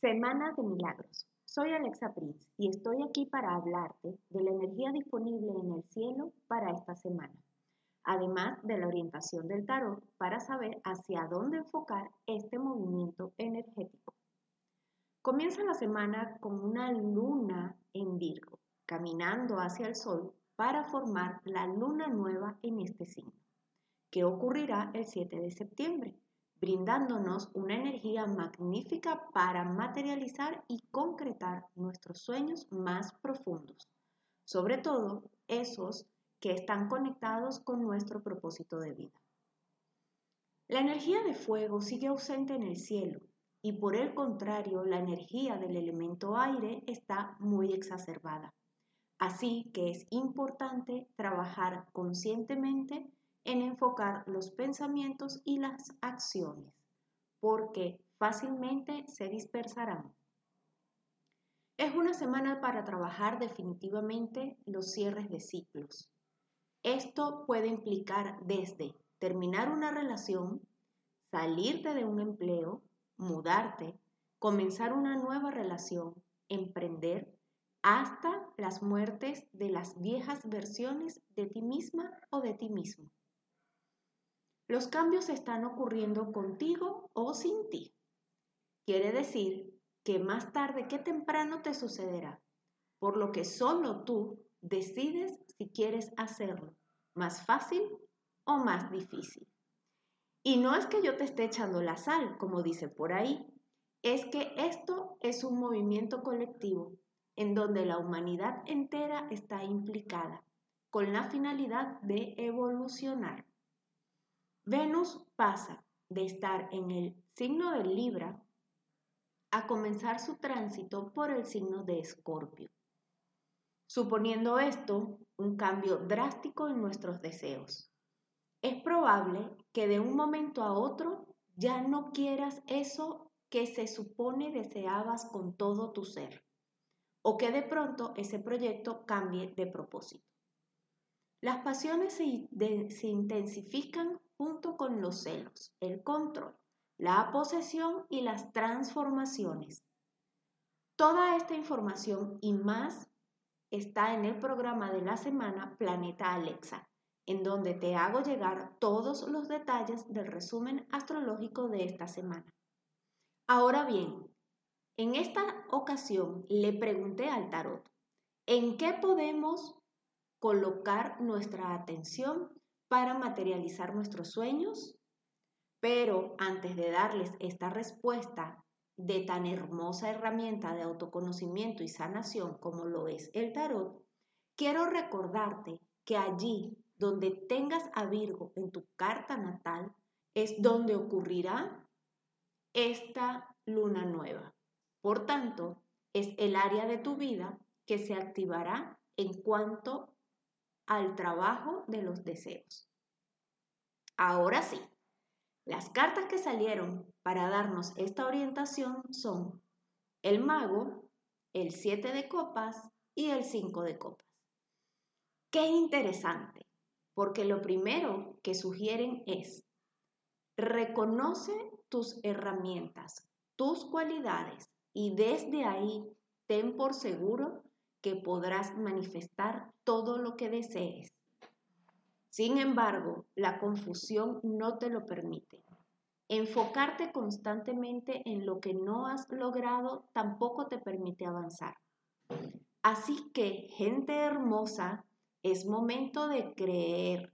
Semana de Milagros. Soy Alexa Prince y estoy aquí para hablarte de la energía disponible en el cielo para esta semana, además de la orientación del tarot para saber hacia dónde enfocar este movimiento energético. Comienza la semana con una luna en Virgo, caminando hacia el sol para formar la luna nueva en este signo, que ocurrirá el 7 de septiembre brindándonos una energía magnífica para materializar y concretar nuestros sueños más profundos, sobre todo esos que están conectados con nuestro propósito de vida. La energía de fuego sigue ausente en el cielo y por el contrario la energía del elemento aire está muy exacerbada. Así que es importante trabajar conscientemente en enfocar los pensamientos y las acciones, porque fácilmente se dispersarán. Es una semana para trabajar definitivamente los cierres de ciclos. Esto puede implicar desde terminar una relación, salirte de un empleo, mudarte, comenzar una nueva relación, emprender, hasta las muertes de las viejas versiones de ti misma o de ti mismo. Los cambios están ocurriendo contigo o sin ti. Quiere decir que más tarde que temprano te sucederá, por lo que solo tú decides si quieres hacerlo más fácil o más difícil. Y no es que yo te esté echando la sal, como dice por ahí, es que esto es un movimiento colectivo en donde la humanidad entera está implicada, con la finalidad de evolucionar. Venus pasa de estar en el signo de Libra a comenzar su tránsito por el signo de Escorpio, suponiendo esto un cambio drástico en nuestros deseos. Es probable que de un momento a otro ya no quieras eso que se supone deseabas con todo tu ser, o que de pronto ese proyecto cambie de propósito. Las pasiones se, intensifican junto con los celos, el control, la posesión y las transformaciones. Toda esta información y más está en el programa de la semana Planeta Alexa, en donde te hago llegar todos los detalles del resumen astrológico de esta semana. Ahora bien, en esta ocasión le pregunté al tarot, ¿en qué podemos colocar nuestra atención para materializar nuestros sueños? Pero antes de darles esta respuesta de tan hermosa herramienta de autoconocimiento y sanación como lo es el tarot, quiero recordarte que allí donde tengas a Virgo en tu carta natal es donde ocurrirá esta luna nueva. Por tanto, es el área de tu vida que se activará en cuanto al trabajo de los deseos. Ahora sí, las cartas que salieron para darnos esta orientación son el mago, el 7 de copas y el 5 de copas. Qué interesante, porque lo primero que sugieren es, reconoce tus herramientas, tus cualidades y desde ahí ten por seguro que podrás manifestar todo lo que desees. Sin embargo, la confusión no te lo permite. Enfocarte constantemente en lo que no has logrado tampoco te permite avanzar. Así que, gente hermosa, es momento de creer,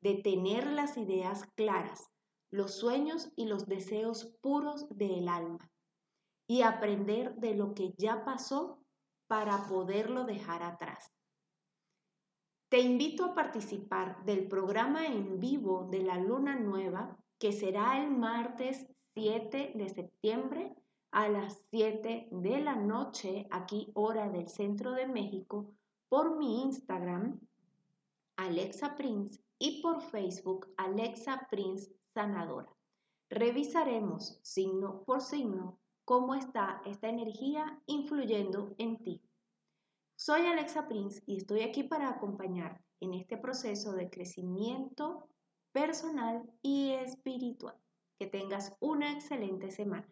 de tener las ideas claras, los sueños y los deseos puros del alma y aprender de lo que ya pasó para poderlo dejar atrás. Te invito a participar del programa en vivo de la Luna Nueva que será el martes 7 de septiembre a las 7 de la noche, aquí hora del centro de México, por mi Instagram, Alexa Prince, y por Facebook, Alexa Prince Sanadora. Revisaremos signo por signo cómo está esta energía influyendo en ti. Soy Alexa Prince y estoy aquí para acompañarte en este proceso de crecimiento personal y espiritual. Que tengas una excelente semana.